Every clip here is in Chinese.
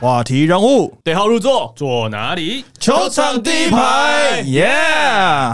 话题人物对号入座，坐哪里？球场第一排，耶！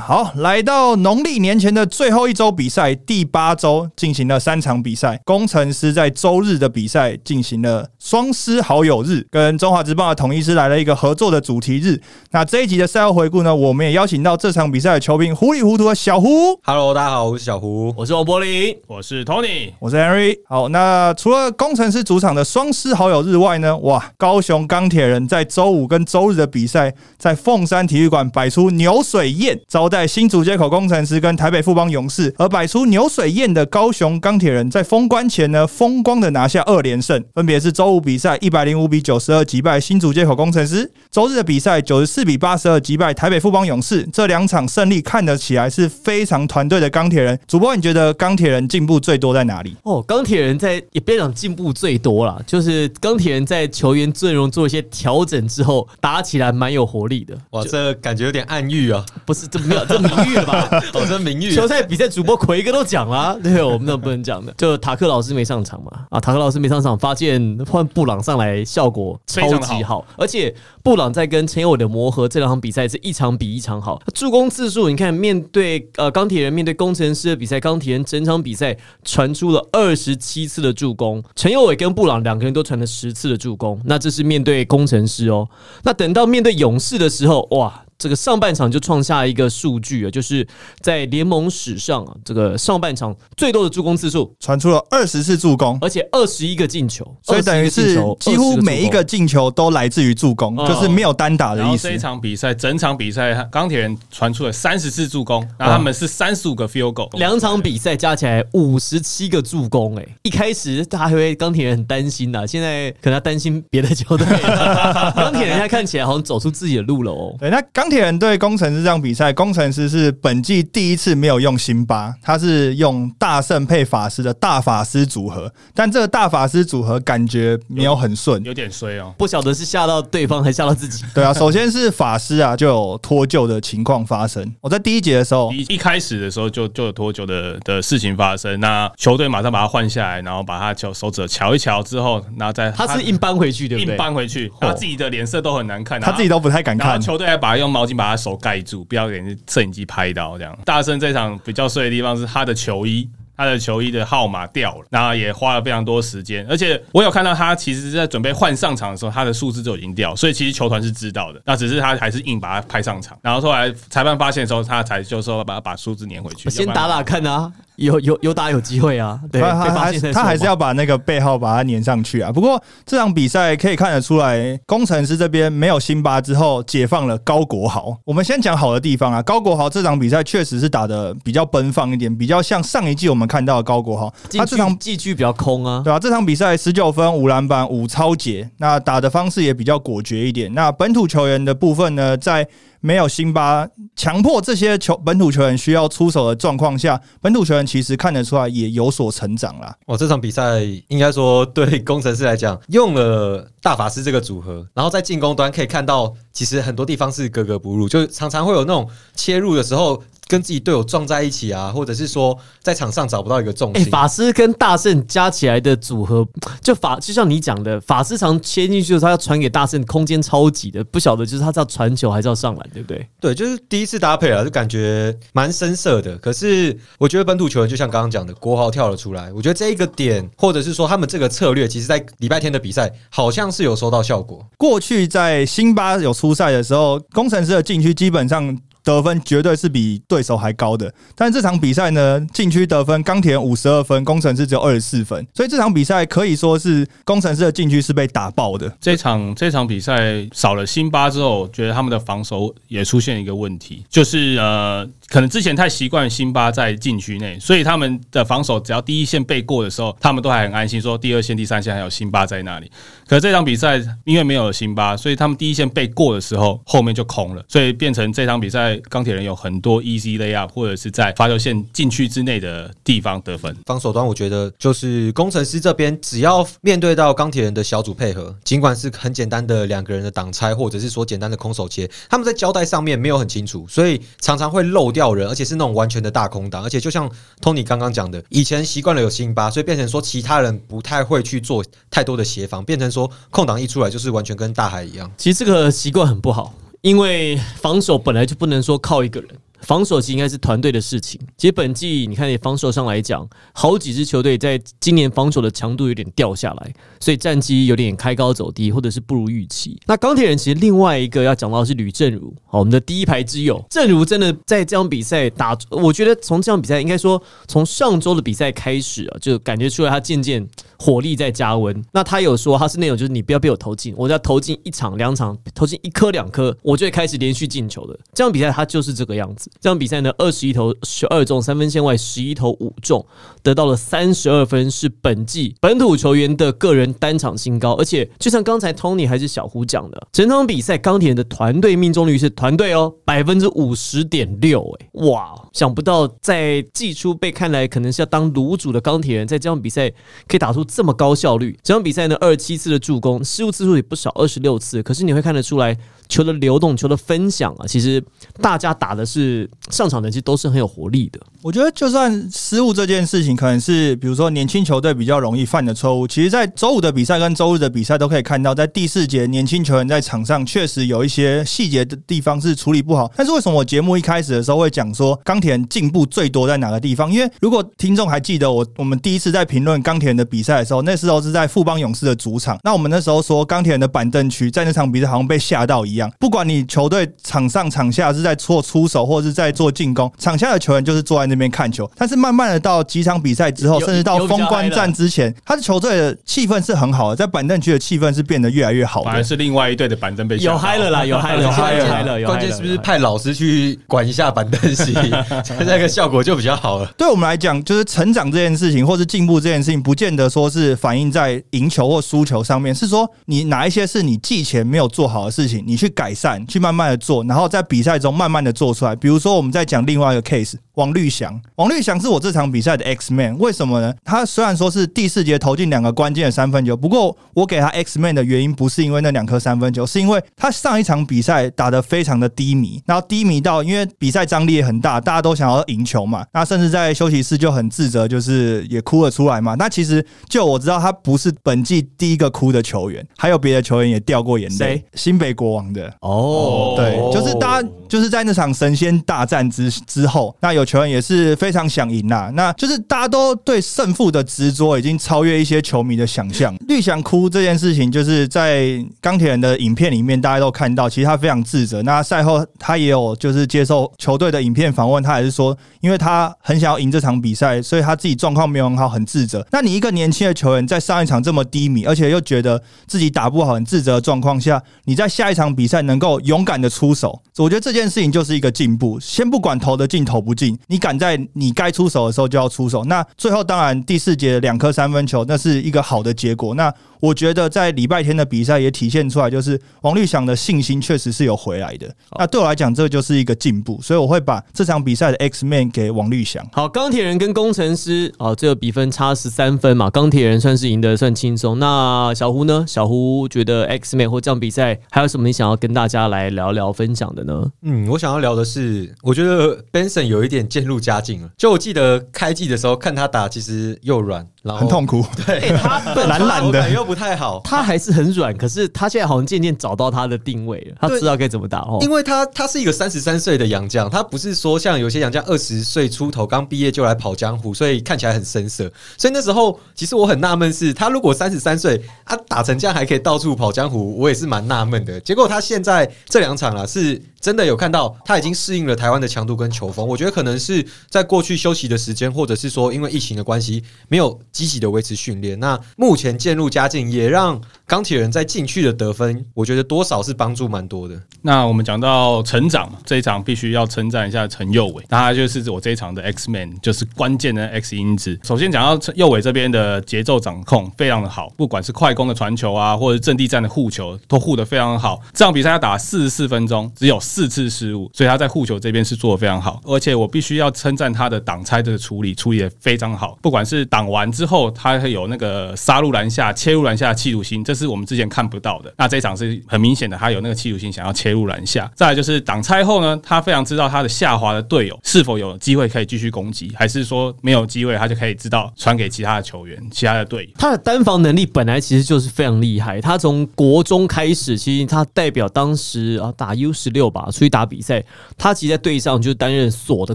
好，来到农历年前的最后一周比赛，第八周进行了三场比赛。工程师在周日的比赛进行了双师好友日，跟中华职棒的统一师来了一个合作的主题日。那这一集的赛后回顾呢，我们也邀请到这场比赛的球评糊里糊涂的小胡。Hello，大家好，我是小胡。我是王柏林。我是 Tony。我是 Henry。好，那除了工程师主场的双师好友日外呢，哇，高高雄钢铁人在周五跟周日的比赛，在凤山体育馆摆出牛水宴，招待新竹街口工程师跟台北富邦勇士。而摆出牛水宴的高雄钢铁人，在封关前呢，风光的拿下二连胜，分别是周五比赛一百零五比九十二击败新竹街口工程师，周日的比赛九十四比八十二击败台北富邦勇士。这两场胜利看得起来是非常团队的钢铁人。主播，你觉得钢铁人进步最多在哪里？哦，钢铁人在也别讲进步最多啦，就是钢铁人在球员阵容做一些调整之后，打起来蛮有活力的。哇，这感觉有点暗喻啊！不是这没有这名誉了吧？哦，这名誉 球赛比赛主播奎哥都讲了、对，我们那不能讲的。就塔克老师没上场嘛，啊，塔克老师没上场，发现换布朗上来效果超级好，而且布朗在跟陈友伟的磨合，这两场比赛是一场比一场好。助攻次数，你看面对呃钢铁人面对工程师的比赛，钢铁人整场比赛传出了二十七次的助攻，陈友伟跟布朗两个人都传了十次的助攻，那这是面对工程师哦。那等到面对勇士的时候，哇！这个上半场就创下一个数据啊，就是在联盟史上啊，这个上半场最多的助攻次数，传出了二十次助攻，而且二十一个进球，所以等于21个进是几乎每一个进球都来自于助攻，哦就是没有单打的意思然后这一。场比赛，整场比赛钢铁人传出了三十次助攻，然后他们是三十五个 field goal，两场比赛加起来五十七个助攻，哎，一开始大家还会钢铁人很担心呐，现在可能他担心别的球队。钢铁人现在看起来好像走出自己的路了哦。对，那钢铁人对工程师这场比赛，工程师是本季第一次没有用辛巴，他是用大圣配法师的大法师组合，但这个大法师组合感觉没有很顺。有点衰哦。不晓得是吓到对方还是吓到自己。对啊，首先是法师啊，就有脱臼的情况发生。我在第一节的时候，一一开始的时候就就有脱臼的的事情发生，那球队马上把他换下来，然后把他脚手指瞧一瞧之后，然后再他是硬搬回去，对不对？硬搬回去，然后自己的脸色都很难看，他自己都不太敢看。球队还把他用毛毛巾把他手盖住，不要给摄影机拍到这样。大圣这场比较碎的地方是他的球衣。他的球衣的号码掉了，然后也花了非常多时间，而且我有看到他其实是在准备换上场的时候，他的数字就已经掉，所以其实球团是知道的，那只是他还是硬把他拍上场，然后后来裁判发现的时候，他才就说把把数字粘回去，先打打看啊，有有有打有机会啊。对，他他他还是要把那个背号把它粘上去啊。不过这场比赛可以看得出来，工程师这边没有辛巴之后，解放了高国豪。我们先讲好的地方啊，高国豪这场比赛确实是打的比较奔放一点，比较像上一季我们看到的高国豪。他这场季区比较空啊。对啊，这场比赛十九分、五篮板、五超解，那打的方式也比较果决一点。那本土球员的部分呢，在没有辛巴强迫这些球本土球员需要出手的状况下，本土球员其实看得出来也有所成长啦。哇，这场比赛应该说对工程师来讲，用了大法师这个组合，然后在进攻端可以看到，其实很多地方是格格不入，就常常会有那种切入的时候跟自己队友撞在一起啊，或者是说在场上找不到一个重哎、心。法师跟大圣加起来的组合，就法就像你讲的，法师常切进去的时候，他要传给大圣，空间超级的，不晓得就是他是要传球还是要上篮，对不对？对，就是第一次搭配啊，就感觉蛮深色的。可是我觉得本土球员就像刚刚讲的，国豪跳了出来，我觉得这一个点，或者是说他们这个策略，其实在礼拜天的比赛好像是有收到效果。过去在辛巴有出赛的时候，工程师的禁区基本上。得分绝对是比对手还高的，但这场比赛呢，禁区得分钢铁五十二分，工程师只有二十四分，所以这场比赛可以说是工程师的禁区是被打爆的。这场这场比赛少了辛巴之后，觉得他们的防守也出现一个问题，就是呃，可能之前太习惯辛巴在禁区内，所以他们的防守只要第一线被过的时候，他们都还很安心，说第二线、第三线还有辛巴在那里。可是这场比赛因为没有了辛巴，所以他们第一线被过的时候，后面就空了，所以变成这场比赛钢铁人有很多 easy layup 或者是在罚球线禁区之内的地方得分。防守端，我觉得就是工程师这边，只要面对到钢铁人的小组配合，尽管是很简单的两个人的挡拆，或者是说简单的空手切，他们在交代上面没有很清楚，所以常常会漏掉人，而且是那种完全的大空档。而且就像 Tony 刚刚讲的，以前习惯了有辛巴，所以变成说其他人不太会去做太多的协防，变成说空档一出来就是完全跟大海一样。其实这个习惯很不好，因为防守本来就不能说靠一个人。防守其实应该是团队的事情。其实本季你看，你防守上来讲，好几支球队在今年防守的强度有点掉下来，所以战绩有点开高走低，或者是不如预期。那钢铁人其实另外一个要讲到是吕正如，好，我们的第一排之友，正如真的在这场比赛打，我觉得从这场比赛应该说从上周的比赛开始啊，就感觉出来他渐渐火力在加温。那他有说他是那种就是你不要被我投进，我要投进一场两场，投进一颗两颗，我就会开始连续进球的。这场比赛他就是这个样子。这场比赛呢，二十一投十二中，三分线外十一投五中，得到了三十二分，是本季本土球员的个人单场新高。而且，就像刚才 Tony 还是小胡讲的，整场比赛钢铁人的团队命中率是团队哦，百分之五十点六，哎，哇！想不到在季初被看来可能是要当卤煮的钢铁人，在这场比赛可以打出这么高效率。这场比赛呢，二十七次的助攻，失误次数也不少，二十六次。可是你会看得出来。球的流动，球的分享啊，其实大家打的是上场的，其实都是很有活力的。我觉得，就算失误这件事情，可能是比如说年轻球队比较容易犯的错误。其实，在周五的比赛跟周日的比赛都可以看到，在第四节年轻球员在场上确实有一些细节的地方是处理不好。但是为什么我节目一开始的时候会讲说钢铁人进步最多在哪个地方？因为如果听众还记得我我们第一次在评论钢铁人的比赛的时候，那时候是在富邦勇士的主场。那我们那时候说钢铁人的板凳区在那场比赛好像被吓到一样。不管你球队场上场下是在做出手或是在做进攻，场下的球员就是坐在那边看球。但是慢慢的到几场比赛之后，甚至到封关战之前，他的球队的气氛是很好的，在板凳区的气氛是变得越来越好。反而是另外一队的板凳被有嗨了啦，有嗨了，有嗨了，关键是不是派老师去管一下板凳席，那个效果就比较好了。对我们来讲，就是成长这件事情，或是进步这件事情，不见得说是反映在赢球或输球上面，是说你哪一些是你季前没有做好的事情，你去改善。去慢慢的做，然后在比赛中慢慢的做出来。比如说，我们在讲另外一个 case，王绿翔。王绿翔是我这场比赛的 X man，为什么呢？他虽然说是第四节投进两个关键的三分球，不过我给他 X man 的原因不是因为那两颗三分球，是因为他上一场比赛打得非常的低迷，然后低迷到因为比赛张力也很大，大家都想要赢球嘛。那甚至在休息室就很自责，就是也哭了出来嘛。那其实就我知道，他不是本季第一个哭的球员，还有别的球员也掉过眼泪。新北国王的哦。哦，对，就是大家就是在那场神仙大战之之后，那有球员也是非常想赢呐。那就是大家都对胜负的执着已经超越一些球迷的想象。绿翔哭这件事情，就是在钢铁人的影片里面大家都看到，其实他非常自责。那赛后他也有就是接受球队的影片访问，他也是说，因为他很想要赢这场比赛，所以他自己状况没有很好，很自责。那你一个年轻的球员在上一场这么低迷，而且又觉得自己打不好，很自责的状况下，你在下一场比比赛能够。勇敢的出手，我觉得这件事情就是一个进步。先不管投的进投不进，你敢在你该出手的时候就要出手。那最后当然第四节两颗三分球，那是一个好的结果。那我觉得在礼拜天的比赛也体现出来，就是王绿翔的信心确实是有回来的。那对我来讲，这就是一个进步，所以我会把这场比赛的 X Man 给王绿翔。好，钢铁人跟工程师，哦，这个比分差十三分嘛，钢铁人算是赢得算轻松。那小胡呢？小胡觉得 X Man 或这场比赛还有什么你想要跟大家来聊聊分享的呢？嗯，我想要聊的是，我觉得 Benson 有一点渐入佳境了。就我记得开季的时候看他打，其实又软。很痛苦，对 他懒懒的又不太好，他还是很软，可是他现在好像渐渐找到他的定位了，他知道该怎么打哦。因为他他是一个三十三岁的洋将，他不是说像有些洋将二十岁出头刚毕业就来跑江湖，所以看起来很生涩。所以那时候其实我很纳闷，是他如果三十三岁，他打成这样还可以到处跑江湖，我也是蛮纳闷的。结果他现在这两场啊，是真的有看到他已经适应了台湾的强度跟球风。我觉得可能是在过去休息的时间，或者是说因为疫情的关系，没有。积极的维持训练，那目前渐入佳境，也让钢铁人在禁区的得分，我觉得多少是帮助蛮多的。那我们讲到成长这一场，必须要称赞一下陈佑伟，那他就是我这一场的 X Man，就是关键的 X 因子。首先讲到陈佑伟这边的节奏掌控非常的好，不管是快攻的传球啊，或者阵地战的护球，都护得非常好。这场比赛要打四十四分钟，只有四次失误，所以他在护球这边是做的非常好。而且我必须要称赞他的挡拆的处理，处理的非常好。不管是挡完之后，他会有那个杀入篮下、切入篮下的企图心，这是我们之前看不到的。那这一场是很明显的，他有那个企图心，想要切入篮下。再来就是挡拆后呢，他非常知道他的下滑的队友是否有机会可以继续攻击，还是说没有机会，他就可以知道传给其他的球员、其他的队友。他的单防能力本来其实就是非常厉害。他从国中开始，其实他代表当时啊打 U 十六吧，啊出去打比赛，他其实在队上就担任锁的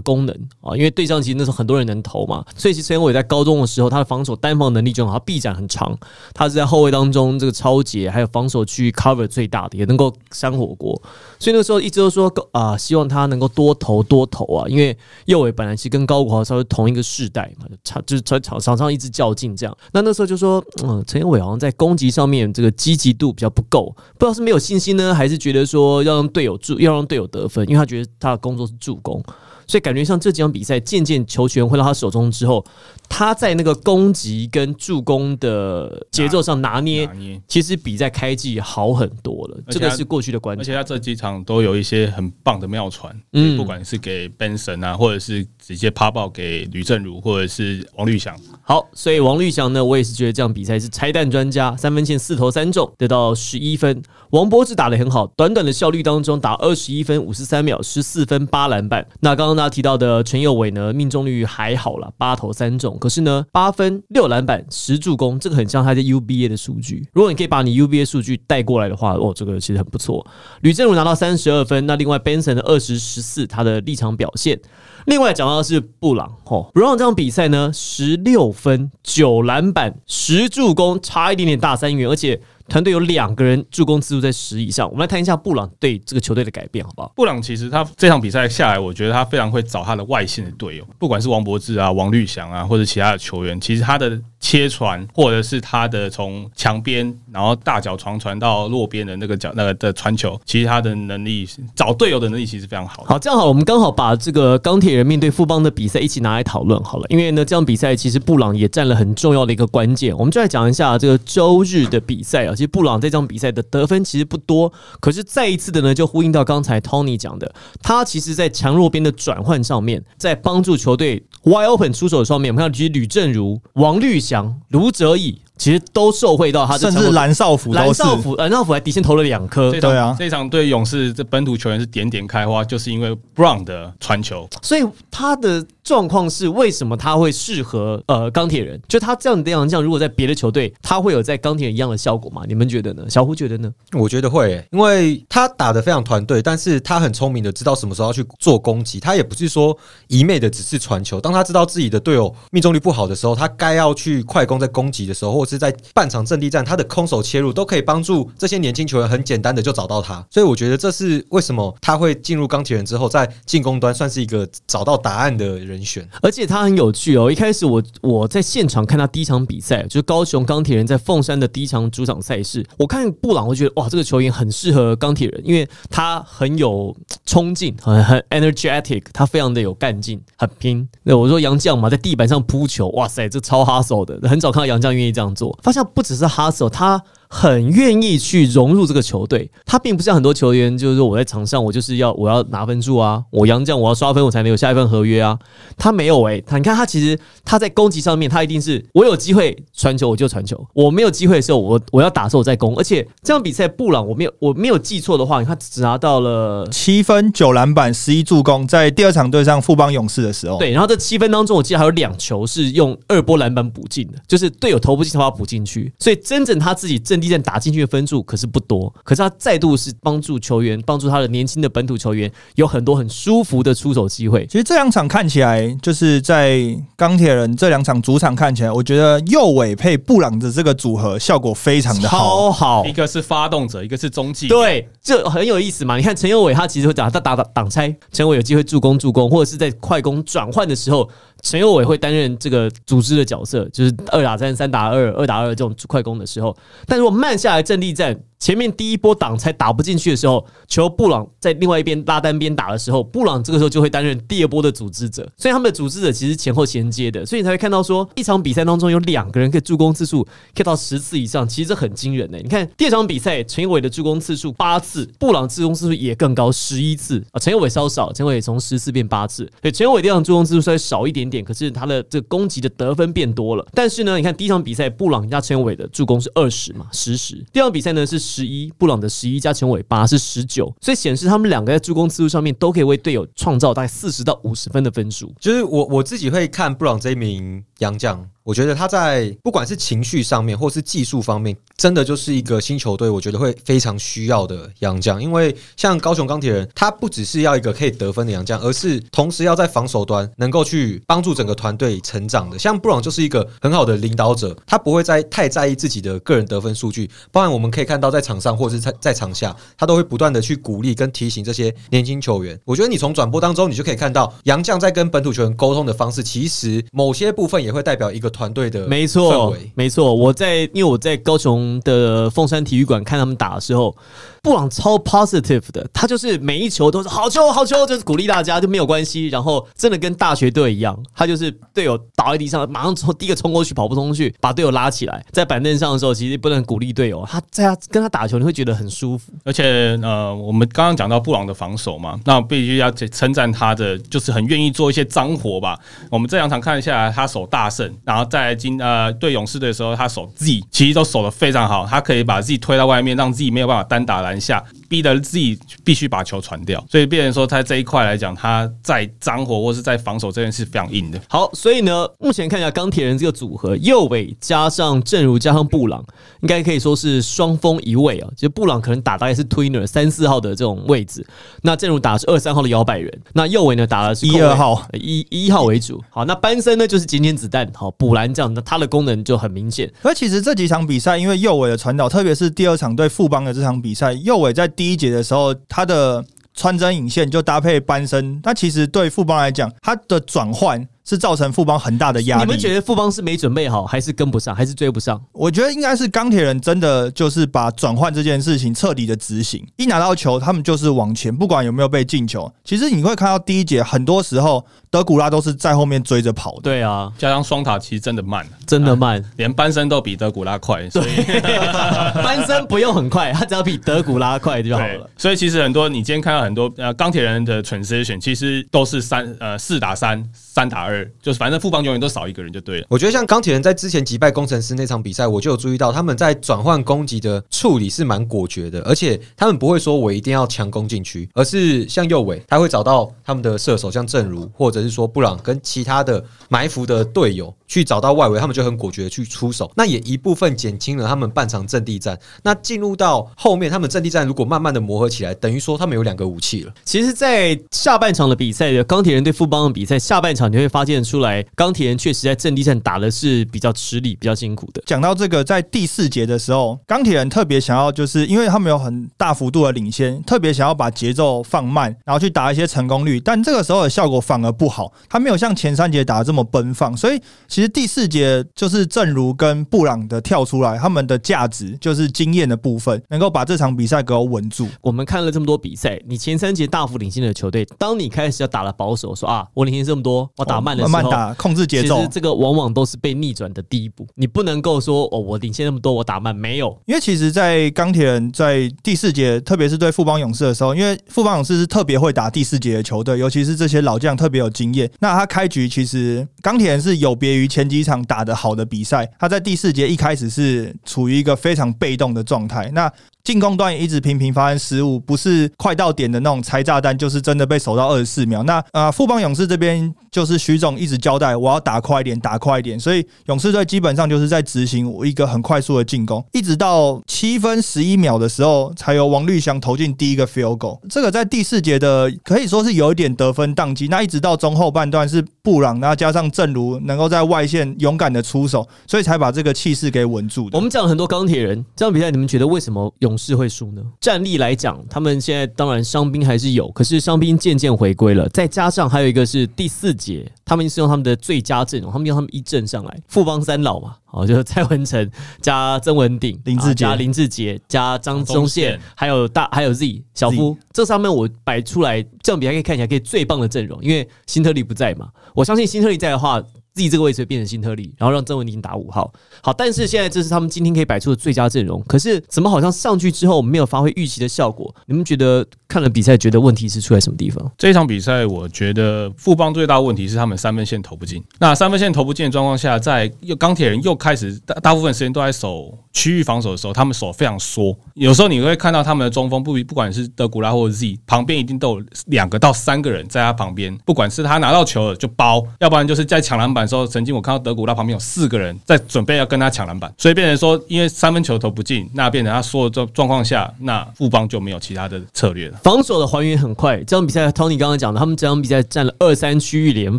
功能啊，因为队上其实那时候很多人能投嘛，所以其实陈伟在高中的时候，他的防守单防能力就很好，他臂展很长，他是在后卫当中这个超节还有防守区域 cover 最大的，也能够扇火锅。所以那时候一直都说啊，希望他能够多投多投啊，因为右伟本来其实跟高国豪稍微同一个世代嘛，场就是场场场上一直较劲这样。那那时候就说，嗯，陈伟好像在攻击上面这个积极度比较不够，不知道是没有信心呢，还是觉得说要让队友助，要让队友得分，因为他觉得他的工作是助攻。所以感觉像这几场比赛，渐渐球权回到他手中之后，他在那个攻击跟助攻的节奏上拿捏拿，捏其实比在开季好很多了。这个是过去的观点。而且他这几场都有一些很棒的妙传，嗯嗯，不管是给 Benson 啊，或者是直接趴爆给吕正如，或者是王绿翔，好，所以王绿翔呢，我也是觉得这样比赛是拆弹专家，三分线四投三中，得到十一分。王柏志打得很好，短短的效率当中打二十一分五十三秒，十四分八篮板。那刚刚大家提到的陈佑伟呢，命中率还好了，八投三中，可是呢，八分六篮板十助攻，这个很像他在 UBA 的数据。如果你可以把你 UBA 数据带过来的话，哦，这个其实很不错。吕正儒拿到三十二分，那另外 Benson 的二十十四，他的立场表现。另外讲到的是布朗哦，布朗这场比赛呢，十六分九篮板十助攻，差一点点大三元，而且团队有两个人助攻次数在十以上。我们来谈一下布朗对这个球队的改变，好不好？布朗其实他这场比赛下来，我觉得他非常会找他的外线的队友，不管是王柏志啊、王绿翔啊，或者其他的球员，其实他的切传或者是他的从墙边然后大脚传传到落边的那个脚那个的传球，其实他的能力找队友的能力其实非常好。好，这样好，我们刚好把这个钢铁人面对富邦的比赛一起拿来讨论好了。因为呢，这场比赛其实布朗也占了很重要的一个关键。我们就来讲一下这个周日的比赛啊。其实布朗这场比赛的得分其实不多，可是再一次的呢，就呼应到刚才 Tony 讲的，他其实在强弱边的转换上面，在帮助球队 Y Open 出手上面，我们看到其实吕正如、王绿翔、卢哲义。其实都受惠到他这甚至蓝少辅。蓝少辅，蓝少辅还底线投了两颗对啊这场对勇士这本土球员是点点开花，就是因为 Brown 的传球。所以他的状况是为什么他会适合呃钢铁人？就他这样这样这样，如果在别的球队，他会有在钢铁人一样的效果吗？你们觉得呢？小胡觉得呢？我觉得会欸、因为他打的非常团队，但是他很聪明的知道什么时候要去做攻击，他也不是说一昧的只是传球。当他知道自己的队友命中率不好的时候，他该要去快攻，在攻击的时候，或者在半场阵地战，他的空手切入都可以帮助这些年轻球员很简单的就找到他。所以我觉得这是为什么他会进入钢铁人之后，在进攻端算是一个找到答案的人选。而且他很有趣哦。一开始我我在现场看他第一场比赛，就是高雄钢铁人在凤山的第一场主场赛事，我看布朗，我觉得哇，这个球员很适合钢铁人，因为他很有冲劲，很很 energetic，他非常的有干劲，很拼。那我说杨绛嘛，在地板上扑球，哇塞，这超 hustle 的，很少看到杨绛愿意这样做。发现不只是 hustle，他很愿意去融入这个球队。他并不像很多球员，就是说我在场上我就是要我要拿分数啊，我杨将我要刷分我才能有下一份合约啊。他没有诶、他你看他其实他在攻击上面，他一定是我有机会传球我就传球，我没有机会的时候我我要打的时候我再攻。而且这场比赛布朗我没有我没有记错的话，他只拿到了。七分九篮板十一助攻，在第二场对上富邦勇士的时候，对，然后这七分当中，我记得还有两球是用二波篮板补进的，就是队友投不进，他把它补进去。所以真正他自己阵地战打进去的分数可是不多，可是他再度是帮助球员，帮助他的年轻的本土球员有很多很舒服的出手机会。其实这两场看起来，就是在钢铁人这两场主场看起来，我觉得右尾配布朗的这个组合效果非常的好。超好一，个是发动者，一个是中继。，对，这很有意思嘛。你看陈友伟，他其实会打他打打挡拆，陈友伟有机会助攻助攻，或者是在快攻转换的时候，陈友伟会担任这个组织的角色，就是二打三、三打二、二打二这种快攻的时候。但如果慢下来阵地战，前面第一波挡拆打不进去的时候，球布朗在另外一边拉单边打的时候，布朗这个时候就会担任第二波的组织者，所以他们的组织者其实前后衔接的，所以你才会看到说一场比赛当中有两个人可以助攻次数可以到十次以上，其实这很惊人的、你看第二场比赛，陈友伟的助攻次数八次，布朗助攻次数也更高十一次啊，陈友伟稍少，陈友伟从十次变八次，对，陈友伟第二场助攻次数稍微少一点点，可是他的这个攻击的得分变多了。但是呢，你看第一场比赛，布朗加陈友伟的助攻是二十嘛，十十；第二场比赛呢是十一，布朗的十一加陈友伟八是十九，所以显示他们两个在助攻次数上面都可以为队友创造大概四十到五十分的分数。就是我我自己会看布朗这一名洋将，我觉得他在不管是情绪上面或是技术方面，真的就是一个新球队，我觉得会非常需要的洋将。因为像高雄钢铁人，他不只是要一个可以得分的洋将，而是同时要在防守端能够去帮助整个团队成长的。像布朗就是一个很好的领导者，他不会在太在意自己的个人得分数据，包含我们可以看到在场上或者是在在场下，他都会不断的去鼓励跟提醒这些年轻球员。我觉得你从转播当中，你就可以看到洋将在跟本土球员沟通的方式，其实某些部分也会代表一个团队的没错，没错。我在因为我在高雄的凤山体育馆看他们打的时候，布朗超 positive 的，他就是每一球都是好球好球，就是鼓励大家就没有关系。然后真的跟大学队一样，他就是队友倒在地上，马上冲第一个冲过去，跑不冲去，把队友拉起来。在板凳上的时候，其实不能鼓励队友，他在他跟他打球，你会觉得很舒服。而且呃，我们刚刚讲到布朗的防守嘛，那必须要称赞他的，就是很愿意做一些脏活吧。我们这两场看下来，他守大胜，然后在今呃对勇士队的时候，他守 Z 其实都守的非常好，他可以把 Z 推到外面，让自己没有办法单打篮下，逼得自己必须把球传掉。所以变成说，他这一块来讲，他在脏活或是在防守这边是非常硬的。好，所以呢，目前看一下钢铁人这个组合，右尾加上正如加上布朗，应该可以说是双锋一位啊。就布朗可能打大概是 tweener 三四号的这种位置，那正如打的是二三号的摇摆人，那右尾呢打的是一二号，一一号为主。好，那班森呢就是捡捡子弹，好补蓝这样，的它的功能就很明显。而其实这几场比赛，因为右尾的传导，特别是第二场对富邦的这场比赛，右尾在第一节的时候，他的穿针引线就搭配扳身，那其实对富邦来讲，他的转换是造成富邦很大的压力。你们觉得富邦是没准备好，还是跟不上，还是追不上？我觉得应该是钢铁人真的就是把转换这件事情彻底的执行，一拿到球，他们就是往前，不管有没有被进球。其实你会看到第一节，很多时候德古拉都是在后面追着跑的。对啊，加上双塔其实真的慢，真的慢。连班森都比德古拉快，所以 班森不用很快，他只要比德古拉快就好了。，所以其实很多你今天看到很多呃钢铁人的 transition，其实都是三呃四打三、三打二，就是反正副帮永远都少一个人就对了。我觉得像钢铁人在之前击败工程师那场比赛，我就有注意到他们在转换攻击的处理是蛮果决的，而且他们不会说我一定要强攻禁区，而是像右尾，他会找到他们的射手，像正如或者是说布朗跟其他的埋伏的队友去找到外围，他们就很果决的去出手，那也一部分减轻了他们半场阵地战。那进入到后面，他们阵地战如果慢慢的磨合起来，等于说他们有两个武器了。其实，在下半场的比赛，钢铁人对富邦的比赛，下半场你会发现出来，钢铁人确实在阵地战打的是比较吃力、比较辛苦的。讲到这个，在第四节的时候，钢铁人特别想要，就是因为他们有很大幅度的领先，特别想要把节奏放慢，然后去打一些成功率，但这个时候的效果反而不好，他没有像前三节打的这么奔放，所以其实第四节就是正如跟布朗的跳出来，他们的价值就是经验的部分，能够把这场比赛给我稳住。我们看了这么多比赛，你前三节大幅领先的球队，当你开始要打了保守，说啊，我领先这么多，我打慢的时候，慢慢打，控制节奏其实。这个往往都是被逆转的第一步。你不能够说哦，我领先那么多，我打慢，没有。因为其实，在钢铁人在第四节，特别是对富邦勇士的时候，因为富邦勇士是特别会打第四节的球队，尤其是这些老将特别有经验。那他开局其实钢铁人是有别于前几场打的好的比赛，他在第四节一开始是处于一个非常被动的状态。那进攻端也一直频频发生失误，不是快到点的那种拆炸弹，就是真的被守到二十四秒。那呃，富邦勇士这边就是徐总一直交代我要打快一点，打快一点，所以勇士队基本上就是在执行一个很快速的进攻，一直到七分十一秒的时候，才由王绿翔投进第一个 field goal。这个在第四节的可以说是有一点得分宕机。那一直到中后半段是布朗，那加上正如能够在外线勇敢的出手，所以才把这个气势给稳住的。我们讲很多钢铁人这场比赛，你们觉得为什么勇勇士会输呢？战力来讲，他们现在当然伤兵还是有，可是伤兵渐渐回归了，再加上还有一个是第四节，他们是用他们的最佳阵容，他们用他们一阵上来，富邦三老嘛，哦，就是蔡文成加曾文鼎、林志杰。啊加林志杰加张宗宗宪。宪，还有大还有 Z 小夫，这上面我摆出来这样比赛可以看起来可以最棒的阵容，因为辛特利不在嘛，我相信辛特利在的话。自己这个位置变成新特利，然后让郑文婷打五号。好，但是现在这是他们今天可以摆出的最佳阵容。可是怎么好像上去之后没有发挥预期的效果？你们觉得看了比赛，觉得问题是出在什么地方？这一场比赛，我觉得富邦最大问题是他们三分线投不进。那三分线投不进的状况下，在又钢铁人又开始大大部分时间都在守区域防守的时候，他们手非常缩。有时候你会看到他们的中锋，不不管是德古拉或者 Z 旁边一定都有两个到三个人在他旁边，不管是他拿到球了就包，要不然就是在抢篮板的时候，曾经我看到德古拉旁边有四个人在准备要跟他抢篮板，所以变成说，因为三分球投不进，那变成他缩的状状况下，那富邦就没有其他的策略了。防守的还原很快。这场比赛，Tony 刚刚讲的，他们这场比赛占了二三区域联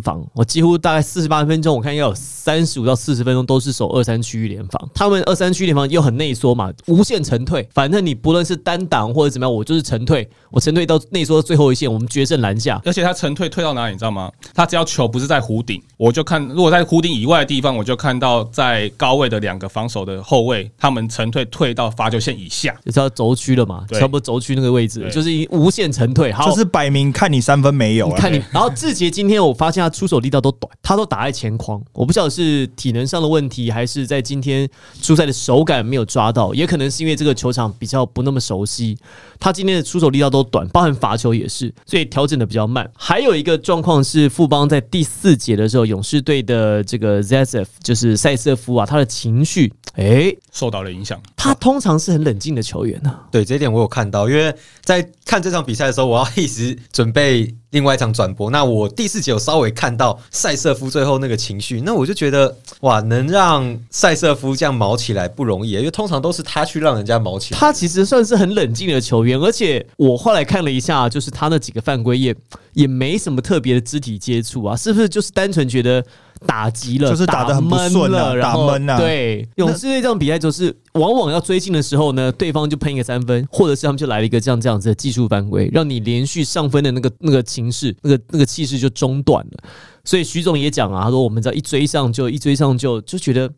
防，我几乎大概四十八分钟，我看要有三十五到四十分钟都是守二三区域联防。他们二三区域联防又很内缩嘛，无限沉退，反正你不论是单挡或者怎么样，我就是沉退，我沉退到内缩最后一线，我们决胜篮下。而且他沉退退到哪里，你知道吗？他只要球不是在弧顶，我就看；如果在弧顶以外的地方，我就看到在高位的两个防守的后卫，他们沉退退到罚球线以下。就是要轴区了嘛，对差不多轴区那个位置，就是无限沉退。好，就是摆明看你三分没有看你，然后志杰今天我发现他出手力道都短，他都打在前框，我不晓得是体能上的问题，还是在今天出赛的手感没有抓到，也可能是因为这个球场比较不那么熟悉，他今天的出手力道都短，包含罚球也是，所以调整的比较慢。还有一个状况是富邦在第四节的时候，勇士队的这个 Zef 就是塞瑟夫啊，他的情绪，诶，受到了影响。他通常是很冷静的球员呢、对这一点我有看到，因为在看这场比赛的时候，我要一直准备另外一场转播。那我第四节有稍微看到塞瑟夫最后那个情绪，那我就觉得哇，能让塞瑟夫这样毛起来不容易，因为通常都是他去让人家毛起来。他其实算是很冷静的球员，而且我后来看了一下，就是他那几个犯规也也没什么特别的肢体接触啊，是不是就是单纯觉得打急了，就是打的很不闷了，然后打闷啊。对，勇士队这场比赛就是往往要追进的时候呢，对方就喷一个三分，或者是他们就来了一个这样这样子的技术犯规，让你连续上分的那个那个情势，那个那个气势就中断了。所以徐总也讲啊，他说我们只要一追上就一追上就就觉得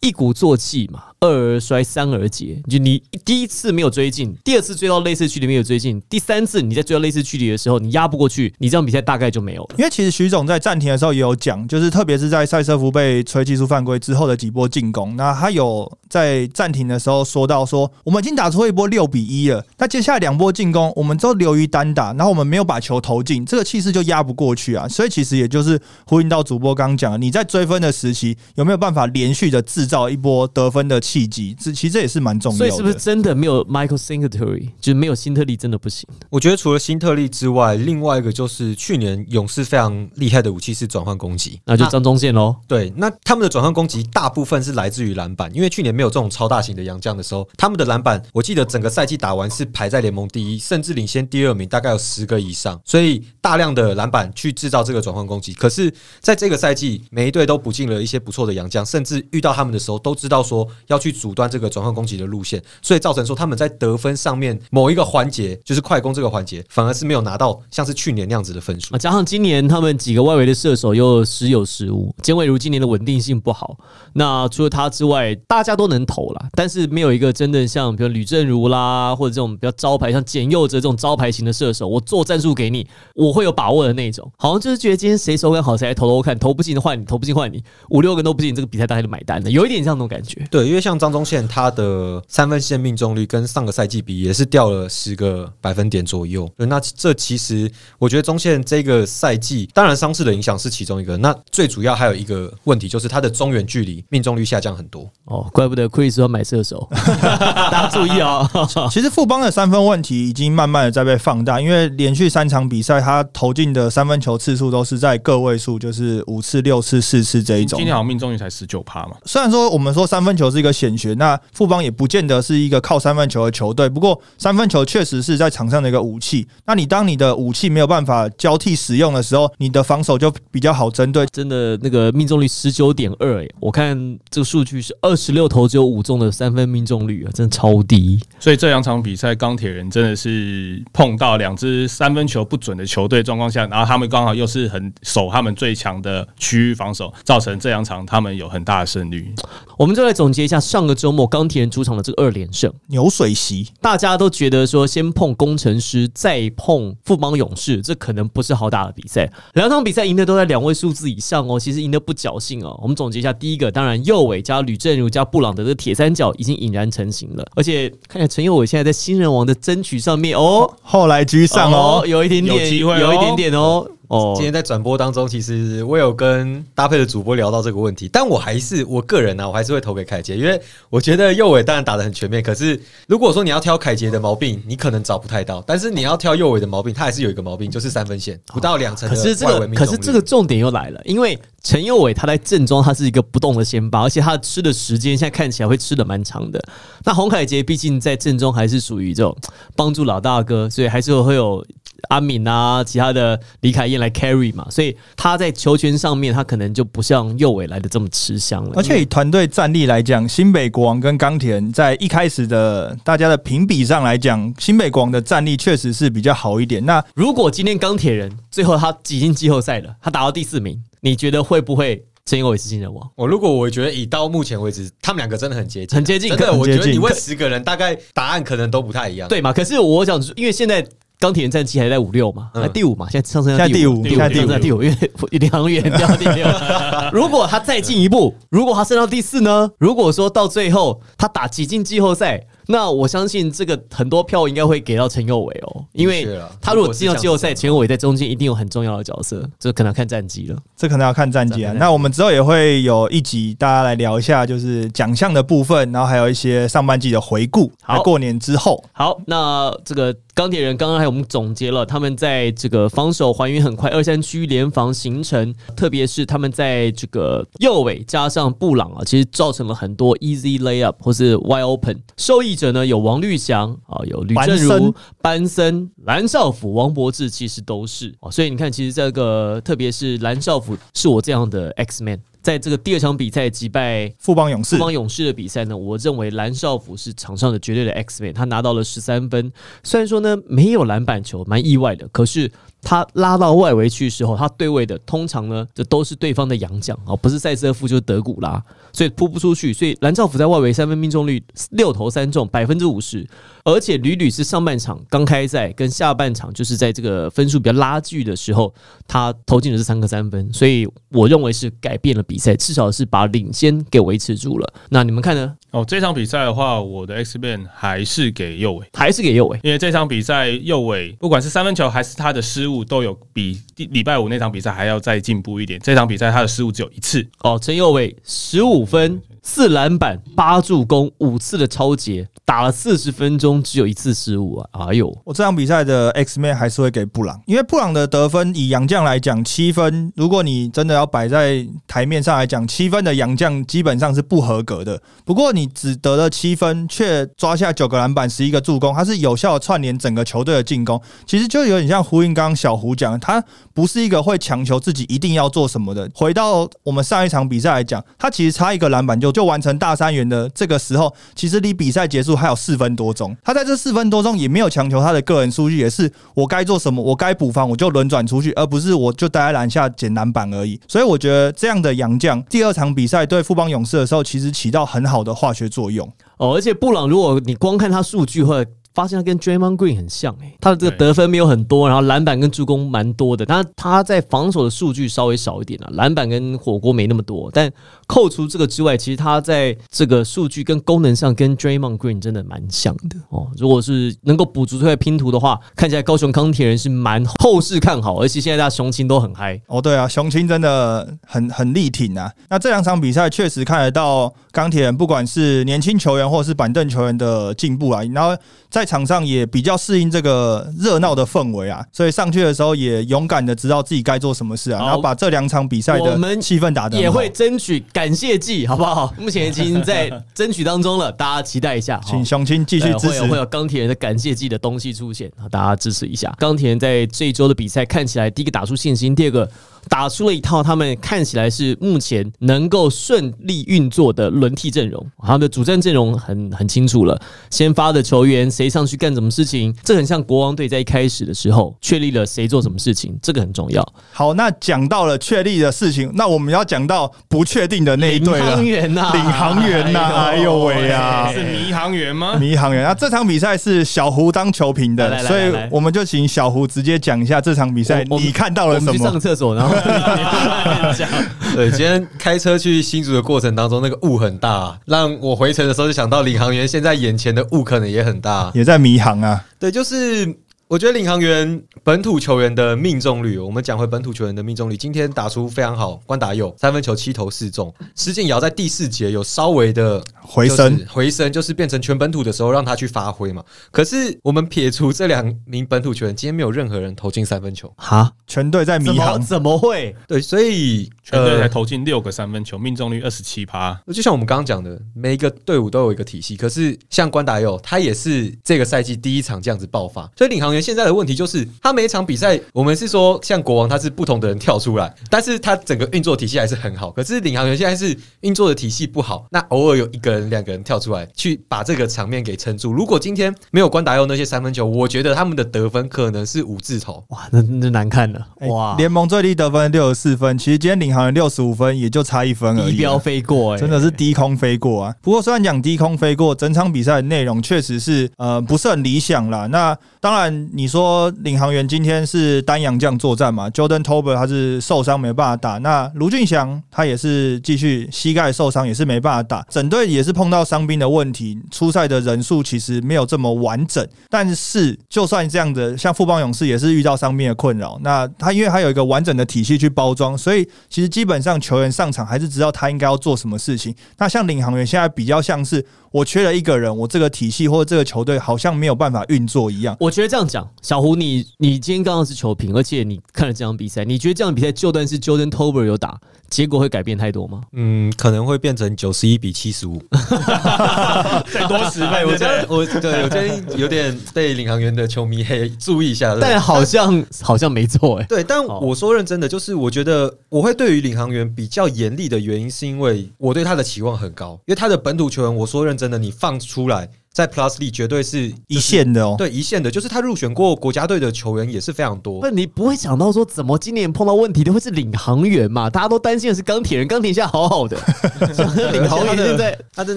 一鼓作气嘛，二而衰，三而竭。就你第一次没有追进，第二次追到类似距离没有追进，第三次你在追到类似距离的时候，你压不过去，你这场比赛大概就没有了。因为其实徐总在暂停的时候也有讲，就是特别是在塞瑟夫被吹技术犯规之后的几波进攻，那他有在暂停的时候说到说，我们已经打出一波六比一了，那接下来两波进攻我们都流于单打，然后我们没有把球投进，这个气势就压不过去啊，所以其实也就是呼应到主播刚刚讲，你在追分的时期有没有办法连续的制造一波得分的契机，这其实这也是蛮重要的。所以是不是真的没有 Michael Singletary，就是没有新特利真的不行？我觉得除了新特利之外，另外一个就是去年勇士非常厉害的武器是转换攻击，那就张忠宪喽。对，那他们的转换攻击大部分是来自于篮板，因为去年没有这种超大型的洋将的时候，他们的篮板我记得整个赛季打完是排在联盟第一，甚至领先第二名，大概有十个以上，所以大量的篮板去制造这个转换攻击。可是在这个赛季，每一队都补进了一些不错的洋将，甚至遇到他们的时候都知道说要去阻断这个转换攻击的路线，所以造成说他们在得分上面某一个环节，就是快攻这个环节，反而是没有拿到像是去年那样子的分数啊，。加上今年他们几个外围的射手又时有时无，简伟如今年的稳定性不好。那除了他之外，大家都能投啦，但是没有一个真的像比如吕正如啦，或者这种比较招牌，像简佑哲这种招牌型的射手，我做战术给你，我会有把握的那种。好像就是觉得今天谁手感好，谁来投投看，投不进的换你，投不进换你，五六个都不进，这个比赛大家就买单了，有一点像那种感觉。对，因为像张宗宪，他的三分线命中率跟上个赛季比也是掉了十个百分点左右。对那这其实我觉得中线这个赛季，当然伤势的影响是其中一个，那最主要还有一个问题就是他的中远距离命中率下降很多。哦，怪不得 Chris 要买射手，大家注意哦。其实富邦的三分问题已经慢慢的在被放大，因为连续三场比赛，他投进的三分球次数都是在个位数，就是五次、六次、四次这一种今。天好像命中率才十九趴嘛，虽然说我们说三分球是一个显学。那富邦也不见得是一个靠三分球的球队，不过三分球确实是在场上的一个武器。那你当你的武器没有办法交替使用的时候，你的防守就比较好针对。真的那个命中率十九点二，哎，我看这个数据是二十六投只有五中的三分命中率啊，真的超低。所以这两场比赛，钢铁人真的是碰到两支三分球不准的球队状况下，然后他们刚好又是很守他们最强的区域防守，造成这两场他们有很大的胜率。我们就来总结一下上个周末钢铁人主场的这个二连胜，牛水席，大家都觉得说先碰工程师，再碰富邦勇士，这可能不是好打的比赛。两场比赛赢的都在两位数字以上哦，其实赢得不侥幸哦。我们总结一下，第一个当然右伟加吕正如加布朗德的这个铁三角已经引燃成型了，而且看起来陈佑伟现在在新人王的争取上面哦，后来居上哦，有一点点，有机会哦有一点点哦。哦。今，天在转播当中，其实我有跟搭配的主播聊到这个问题，但我还是我个人呢、我还是会投给凯杰，因为我觉得右伟当然打的很全面，可是如果说你要挑凯杰的毛病，你可能找不太到，但是你要挑右伟的毛病，他还是有一个毛病，就是三分线不到两成的可是这个，可是这个重点又来了，因为陈佑伟他在正中，他是一个不动的先发，而且他吃的时间现在看起来会吃的蛮长的。那洪凯杰毕竟在正中还是属于这种帮助老大哥，所以还是会有阿敏啊，其他的李凯燕来 carry 嘛，所以他在球权上面，他可能就不像右伟来的这么吃香了。而且以团队战力来讲，新北国王跟钢铁人在一开始的大家的评比上来讲，新北国王的战力确实是比较好一点。那如果今天钢铁人最后他挤进季后赛了，他打到第四名，你觉得会不会陈佑伟是新人王？我如果我觉得以到目前为止，他们两个真的很接近，很接近真的，我觉得你问十个人，大概答案可能都不太一样。对嘛？可是我想，因为现在钢铁人战绩还在五六嘛，第五嘛，现在上升到第五第现在第五上升到第五，因为领航员掉到第六。如果他再进一步，如果他升到第四呢？如果说到最后他打挤进季后赛，那我相信这个很多票应该会给到陈佑伟哦，因为他如果进到季后赛，陈佑伟在中间一定有很重要的角色，这可能要看战绩了。这可能要看战绩啊那我们之后也会有一集，大家来聊一下，就是奖项的部分，然后还有一些上半季的回顾。好过年之后，好，那这个钢铁人刚刚还有我们总结了，他们在这个防守还原很快，二三区联防形成，特别是他们在这个右尾加上布朗啊，其实造成了很多 easy layup 或是 wide open。受益者呢有王绿祥啊，有吕正如班森、蓝少辅、王柏志，其实都是啊，所以你看，其实这个特别是蓝少辅是我这样的 X man。在这个第二场比赛击败富邦勇士富邦勇士的比赛呢，我认为蓝少辅是场上的绝对的 X man，他拿到了十三分。虽然说呢没有篮板球，蛮意外的，可是他拉到外围去的时候，他对位的通常呢这都是对方的洋将啊，不是塞瑟夫就是德古拉，所以扑不出去。所以蓝兆福在外围三分命中率六投三中，百分之五十，而且屡屡是上半场刚开赛跟下半场就是在这个分数比较拉锯的时候，他投进了这三个三分，所以我认为是改变了比赛，至少是把领先给维持住了。那你们看呢？哦，这场比赛的话，我的 X Man 还是给右伟，还是给右伟？因为这场比赛右尾不管是三分球还是他的失误，都有比第礼拜五那场比赛还要再进步一点。这场比赛他的失误只有一次，哦，陈佑伟十五分、四篮板、八助攻、五次的超节，打了四十分钟，只有一次失误啊！哎呦，我这场比赛的 X Man 还是会给布朗，因为布朗的得分以洋将来讲，七分，如果你真的要摆在台面上来讲，七分的洋将基本上是不合格的。不过你只得了七分，却抓下九个篮板、十一个助攻，他是有效的串联整个球队的进攻。其实就有点像呼应刚刚小胡讲，他不是一个会强求自己一定要做什么的。回到我们上一场比赛来讲，他其实差一个篮板就就完成大三元的这个时候，其实离比赛结束还有四分多钟。他在这四分多钟也没有强求他的个人数据，也是我该做什么，我该补防我就轮转出去，而不是我就待在篮下捡篮板而已。所以我觉得这样的洋将，第二场比赛对富邦勇士的时候，其实起到很好的化学作用。哦，而且布朗，如果你光看他数据或发现他跟 Draymond Green 很像诶、他的这个得分没有很多，然后篮板跟助攻蛮多的，但他在防守的数据稍微少一点啊，篮板跟火锅没那么多。但扣除这个之外，其实他在这个数据跟功能上跟 Draymond Green 真的蛮像的哦。如果是能够补足出来拼图的话，看起来高雄钢铁人是蛮后市看好，而且现在大家雄青都很嗨。哦，对啊，雄青真的很很力挺啊。那这两场比赛确实看得到钢铁人不管是年轻球员或是板凳球员的进步啊。然后在场上也比较适应这个热闹的氛围啊，所以上去的时候也勇敢的知道自己该做什么事啊，然后把这两场比赛的我们气氛打得也会争取感谢季，好不好？目前已经在争取当中了，大家期待一下。请雄青继续支持会有。钢铁人的感谢季的东西出现啊，大家支持一下。钢铁人在这一周的比赛看起来，第一个打出信心，第二个打出了一套他们看起来是目前能够顺利运作的轮替阵容。他们的主战阵容很很清楚了，先发的球员谁上去干什么事情，这很像国王队在一开始的时候确立了谁做什么事情，这个很重要。好，那讲到了确立的事情，那我们要讲到不确定的那一队了领航。员呐、领航员呐哎呦喂啊是迷航员吗？迷航员，那这场比赛是小胡当球评的，来来来所以我们就请小胡直接讲一下这场比赛你看到了什我们去上？厕所，然后 讲。对，今天开车去新竹的过程当中，那个雾很大，让我回程的时候就想到领航员现在眼前的雾可能也很大。也在迷航啊，对，就是我觉得领航员本土球员的命中率，我们讲回本土球员的命中率，今天打出非常好，关达佑三分球七投四中，石井尧在第四节有稍微的回升回升就是变成全本土的时候让他去发挥嘛。可是我们撇除这两名本土球员，今天没有任何人投进三分球。哈？全队在迷航。怎么会？对，所以全队才呃投进六个三分球，命中率二十七趴。就像我们刚刚讲的，每一个队伍都有一个体系。可是像关达佑，他也是这个赛季第一场这样子爆发。所以领航员现在的问题就是，他每一场比赛，我们是说像国王，他是不同的人跳出来，但是他整个运作体系还是很好。可是领航员现在是运作的体系不好，那偶尔有一个人、两个人跳出来，去把这个场面给撑住。如果今天没有关达佑那些三分球，我觉得他们的得分可能是五字头。哇，那那难看了，哎哇，联盟最低得分六十四分，其实今天领航员六十五分，也就差一分而已标飞过、哎，真的是低空飞过啊！不过虽然讲低空飞过，整场比赛的内容确实是呃不是很理想啦。那当然，你说领航员今天是单阳将作战嘛，Jordan Tober 他是受伤没办法打，那卢俊祥他也是继续膝盖受伤，也是没办法打，整队也是碰到伤兵的问题，出赛的人数其实没有这么完整。但是就算这样的，像富邦勇士也是遇到伤兵的困扰，那他因为他有一个完整的体系去包装，所以其实基本上球员上场还是知道他应该要做什么事情。那像领航员现在比较像是我缺了一个人，我这个体系或者这个球队好像没有办法运作一样。我觉得这样讲，小胡你你今天刚刚是球评，而且你看了这场比赛，你觉得这场比赛就算是 Jordan Tober 有打，结果会改变太多吗？嗯，可能会变成九十一比七十五。再多十倍，哎，我我觉得我对我最近有点被领航员的球迷嘿注意一下，但好像好像没错哎、对，但哦我说认真的，就是我觉得我会对于领航员比较严厉的原因，是因为我对他的期望很高，因为他的本土球员，我说认真的，你放出来在 Plus League 绝对是一线的哦，对一线的，就是他入选过国家队的球员也是非常多那。，你不会想到说，怎么今年碰到问题的会是领航员嘛？大家都担心的是钢铁人，钢铁侠好好的，领航员现在他真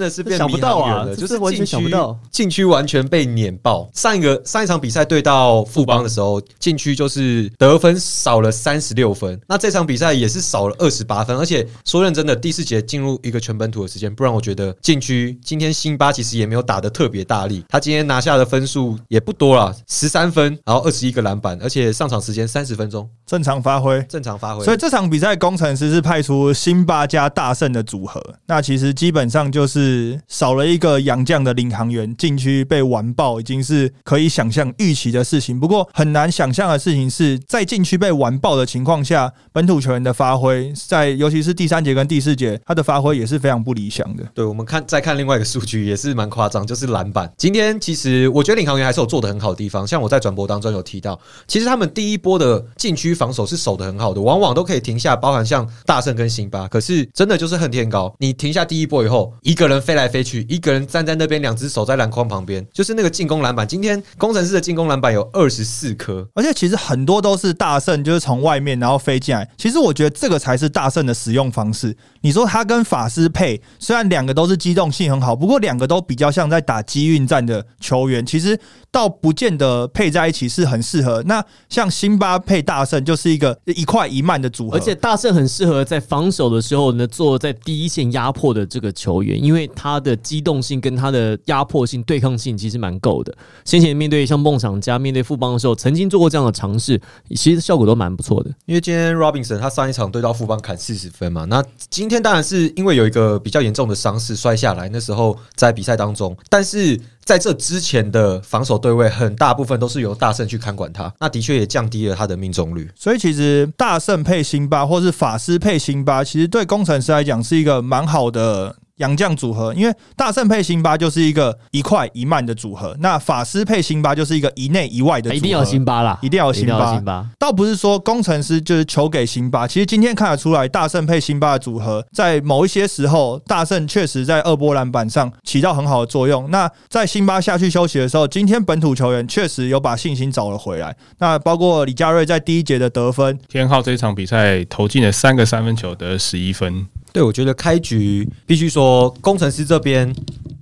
的是变想不到啊就是是完全想不到禁区完全被碾爆。上一个上一场比赛对到富邦的时候，禁区就是得分少了三十六分，那这场比赛也是少了二十八分。而且说认真的，第四节进入一个全本土的时间，不然我觉得禁区今天辛巴其实也没有打的特别大力，他今天拿下的分数也不多了，十三分，然后二十一个篮板，而且上场时间三十分钟，正常发挥。正常发挥。所以这场比赛，工程师是派出辛巴加大胜的组合。那其实基本上就是少了一个洋将的领航员，禁区被完爆，已经是可以想象预期的事情。不过很难想象的事情是在禁区被完爆的情况下，本土球员的发挥，在尤其是第三节跟第四节，他的发挥也是非常不理想的。对，我们看再看另外一个数据也是蛮夸张，就是篮板。今天其实我觉得领航员还是有做的很好的地方，像我在转播当中有提到，其实他们第一波的禁区防守是守的很好的，往往都可以停下，包含像大圣跟辛巴。可是真的就是恨天高，你停下第一波以后，一个人飞来飞去，一个人站在那边，两只手在篮筐旁边，就是那个进攻篮板。今天工程师的进攻篮板有二十四颗，而且其实很多都是大圣，就是从外面然后飞进来。其实我觉得这个才是大圣的使用方式。你说他跟法师配，虽然两个都是机动性很好，不过两个都比较像在打机运战的球员，其实倒不见得配在一起是很适合。那像辛巴配大圣就是一个一快一慢的组合，而且大圣很适合在防守的时候呢，做在第一线压迫的这个球员，因为他的机动性跟他的压迫性、对抗性其实蛮够的。先前面对像梦想家、面对富邦的时候，曾经做过这样的尝试，其实效果都蛮不错的。因为今天 Robinson 他上一场对到富邦砍四十分嘛，那今天当然是因为有一个比较严重的伤势摔下来，那时候在比赛当中，但是在这之前的防守对位很大部分都是由大圣去看管他，那的确也降低了他的命中率。所以其实大圣配辛巴，或是法师配辛巴，其实对工程师来讲是一个蛮好的。杨将组合，因为大圣配辛巴就是一个一快一慢的组合，那法师配辛巴就是一个一内一外的组合，一定要辛巴啦，一定要辛巴。倒不是说工程师就是求给辛巴，其实今天看得出来，大圣配辛巴的组合，在某一些时候，大圣确实在二波篮板上起到很好的作用。那在辛巴下去休息的时候，今天本土球员确实有把信心找了回来。那包括李佳瑞在第一节的得分，天浩这场比赛投进了三个三分球，得十一分。对，我觉得开局必须说，工程师这边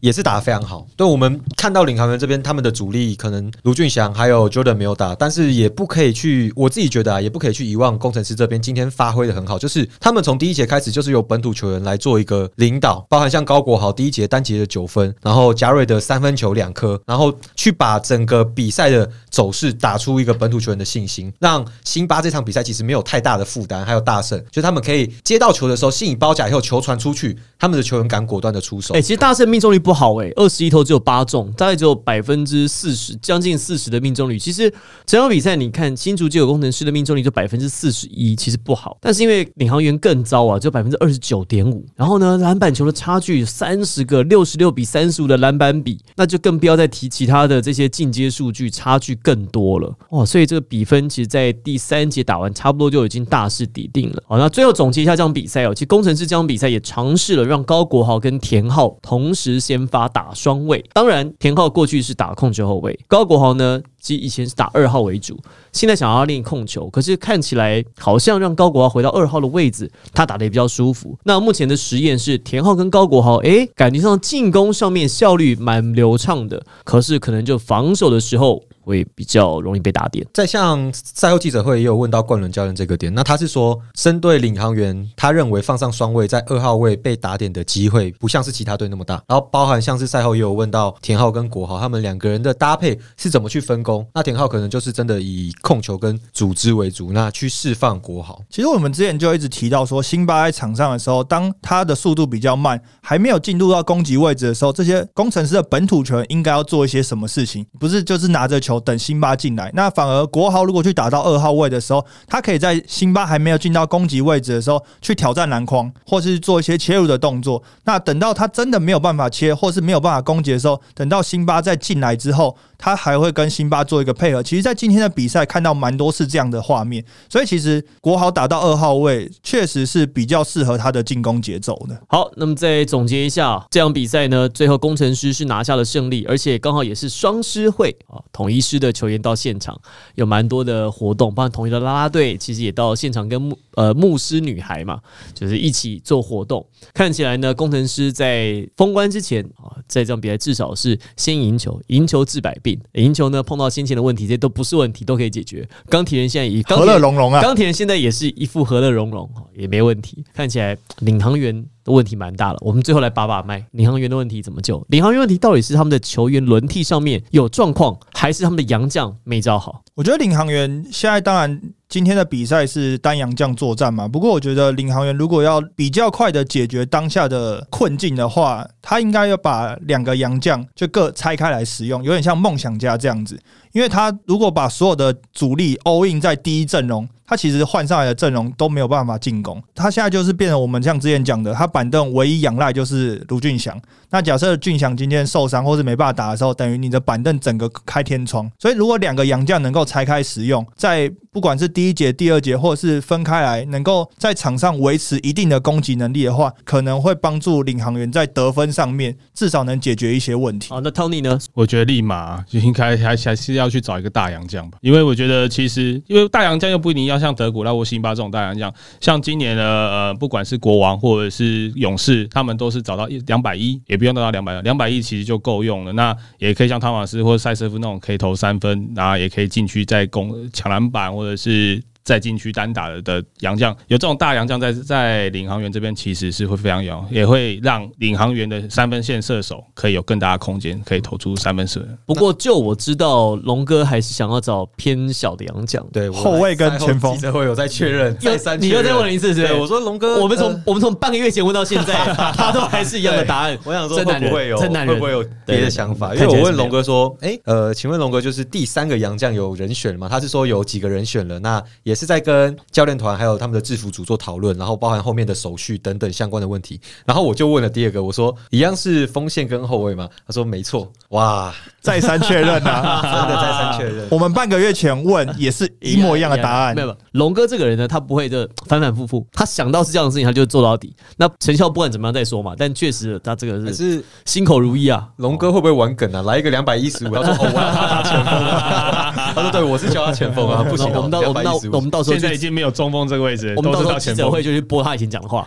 也是打得非常好。对我们看到领航员这边，他们的主力可能卢俊祥还有 Jordan 没有打，但是也不可以去，我自己觉得啊，也不可以去遗忘工程师这边今天发挥的很好。就是他们从第一节开始，就是由本土球员来做一个领导，包含像高国豪第一节单节的九分，然后加瑞的三分球两颗，然后去把整个比赛的走势打出一个本土球员的信心，让辛巴这场比赛其实没有太大的负担。还有大胜，就他们可以接到球的时候，信以包夹。以后球传出去，他们的球员敢果断的出手。哎，其实大圣命中率不不好哎，二十一投只有八中，大概只有百分之四十，将近四十的命中率。其实整场比赛你看新竹就有工程师的命中率就百分之四十一，其实不好。但是因为领航员更糟啊，就百分之二十九点五。然后呢，篮板球的差距三十个，六十六比三十五的篮板比，那就更不要再提其他的这些进阶数据，差距更多了哇。所以这个比分其实，在第三节打完，差不多就已经大势底定了。好，那最后总结一下这场比赛哦，其实工程师。这场比赛也尝试了让高国豪跟田浩同时先发打双位，当然田浩过去是打控球后卫，高国豪呢，即以前是打二号为主，现在想要练控球，可是看起来好像让高国豪回到二号的位置，他打的也比较舒服。那目前的实验是田浩跟高国豪，诶，感觉上进攻上面效率蛮流畅的，可是可能就防守的时候。会比较容易被打点。在像赛后记者会也有问到冠伦教练这个点，那他是说针对领航员，他认为放上双位在二号位被打点的机会不像是其他队那么大。然后包含像是赛后也有问到田浩跟国豪他们两个人的搭配是怎么去分工。那田浩可能就是真的以控球跟组织为主，那去释放国豪。其实我们之前就一直提到说，辛巴在场上的时候，当他的速度比较慢，还没有进入到攻击位置的时候，这些工程师的本土球员应该要做一些什么事情？不是就是拿着球。等辛巴进来，那反而国豪如果去打到二号位的时候，他可以在辛巴还没有进到攻击位置的时候去挑战篮筐，或是做一些切入的动作。那等到他真的没有办法切，或是没有办法攻击的时候，等到辛巴再进来之后。他还会跟辛巴做一个配合，其实，在今天的比赛看到蛮多是这样的画面，所以其实国豪打到二号位，确实是比较适合他的进攻节奏的。好，那么再总结一下这场比赛呢，最后工程师是拿下了胜利，而且刚好也是双师会啊，统一师的球员到现场有蛮多的活动，包括统一的啦啦队，其实也到现场跟牧呃牧师女孩嘛，就是一起做活动。看起来呢，工程师在封关之前啊，在这场比赛至少是先赢球，赢球治百病。赢球呢，碰到先前的问题，这都不是问题，都可以解决。钢铁人现在也和乐融融啊，钢铁人现在也是一副和乐融融，也没问题。看起来领航员的问题蛮大了。我们最后来把把脉，领航员的问题怎么救？领航员问题到底是他们的球员轮替上面有状况，还是他们的洋将没招好？我觉得领航员现在当然。今天的比赛是单阳将作战嘛？不过我觉得领航员如果要比较快的解决当下的困境的话，他应该要把两个洋将就各拆开来使用，有点像梦想家这样子。因为他如果把所有的主力 all in 在第一阵容。他其实换上来的阵容都没有办法进攻，他现在就是变成我们像之前讲的，他板凳唯一仰赖就是卢俊祥。那假设俊祥今天受伤或是没办法打的时候，等于你的板凳整个开天窗。所以如果两个洋将能够拆开使用，在不管是第一节、第二节，或者是分开来，能够在场上维持一定的攻击能力的话，可能会帮助领航员在得分上面至少能解决一些问题。好，那 Tony 呢？我觉得立马就应该还还是要要去找一个大洋将吧，因为我觉得其实因为大洋将又不一定要。像德古拉沃辛巴这种大洋将，像今年的呃，不管是国王或者是勇士，他们都是找到一两百一，也不用达到两百两百一其实就够用了。那也可以像汤马斯或者塞瑟夫那种可以投三分，然后也可以进去再攻抢篮板或者是在禁区单打的的洋将，有这种大洋将在在领航员这边其实是会非常有，也会让领航员的三分线射手可以有更大的空间，可以投出三分射。不过就我知道，龙哥还是想要找偏小的洋将。对，我后卫跟前锋记者会有在确认，又再三你又再问了一次，是不是？对，我说龙哥，我们从、呃我们从半个月前问到现在，他都还是一样的答案。我想说会不会有会不会有别的想法？因为我问龙哥说，哎、呃，请问龙哥就是第三个洋将有人选了吗？他是说有几个人选了，那也是在跟教练团还有他们的制服组做讨论，然后包含后面的手续等等相关的问题。然后我就问了第二个，我说一样是锋线跟后卫吗？他说没错，哇，再三确认啊。真的再三确认。我们半个月前问也是一模一样的答案没。有，龙哥这个人呢，他不会的反反复复，他想到是这样的事情，他就做到底。那成效不管怎么样再说嘛，但确实他这个可是是心口如一啊。龙哥会不会玩梗啊？来一个两百一十五，他说哦，我要他打前锋啊。他说对，我是叫他前锋啊，不行啊，我们到我们到我们到时候现在已，经没有中锋这个位置，我们到时候到前锋记者会。就去播他以前讲的话。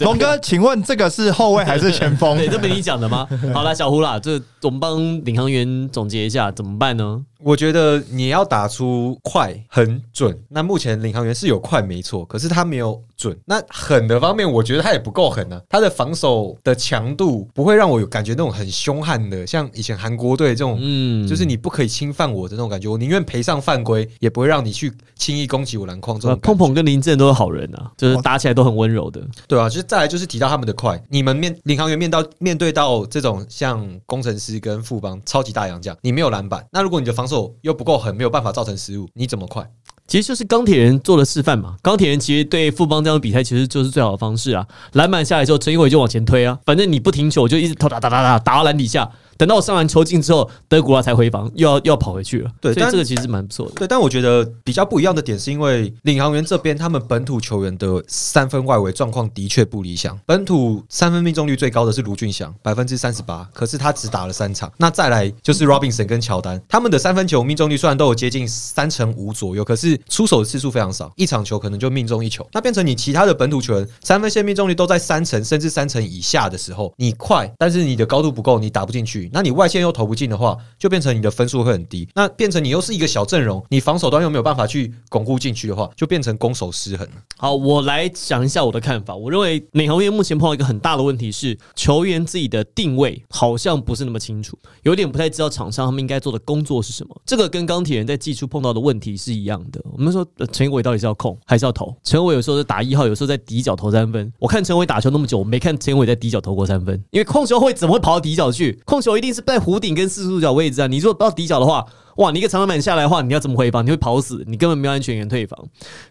龙哥，请问这个是后卫还是前锋？对，这不是你讲的吗？好了，小胡啦，这我们帮领航员总结一下，怎么办呢？我觉得你要打出快很准，那目前领航员是有快没错，可是他没有准。那狠的方面，我觉得他也不够狠啊。他的防守的强度不会让我有感觉那种很凶悍的，像以前韩国队这种，嗯，就是你不可以侵犯我的那种感觉。我宁愿赔上犯规，也不会让你去轻易攻击我篮筐这呃种。碰碰跟林正都是好人啊，就是打起来都很温柔的。对啊，就是再来就是提到他们的快，你们面领航员面到面对到这种像工程师跟富邦超级大洋将，你没有篮板，那如果你的防守又不够狠，没有办法造成失误，你怎么快？其实就是钢铁人做的示范嘛。钢铁人其实对富邦这样的比赛，其实就是最好的方式啊。篮板下来之后，陈一伟就往前推啊，反正你不停球，我就一直投打打打打打到篮底下。等到我上完球进之后，德古拉才回防，又要又要跑回去了。对但所以这个其实蛮不错的。对，但我觉得比较不一样的点是因为领航员这边他们本土球员的三分外围状况的确不理想，本土三分命中率最高的是卢俊祥，百分之三十八，可是他只打了三场。那再来就是 Robinson 跟乔丹，他们的三分球命中率虽然都有接近三成五左右，可是出手的次数非常少，一场球可能就命中一球。那变成你其他的本土球员三分线命中率都在三成甚至三成以下的时候，你快，但是你的高度不够，你打不进去，那你外线又投不进的话，就变成你的分数会很低。那变成你又是一个小阵容，你防守端又没有办法去巩固进去的话，就变成攻守失衡。好，我来讲一下我的看法。我认为领航员目前碰到一个很大的问题是，球员自己的定位好像不是那么清楚，有点不太知道场上他们应该做的工作是什么。这个跟钢铁人在技术碰到的问题是一样的。我们说陈伟到底是要控还是要投？陈伟有时候是打一号，有时候在底角投三分。我看陈伟打球那么久，我没看陈伟在底角投过三分，因为控球会怎么会跑到底角去？控球一定是在弧顶跟四十度角位置啊。你如果到底角的话，哇，你一个长篮板下来的话，你要怎么回防？你会跑死，你根本没有安全员退防。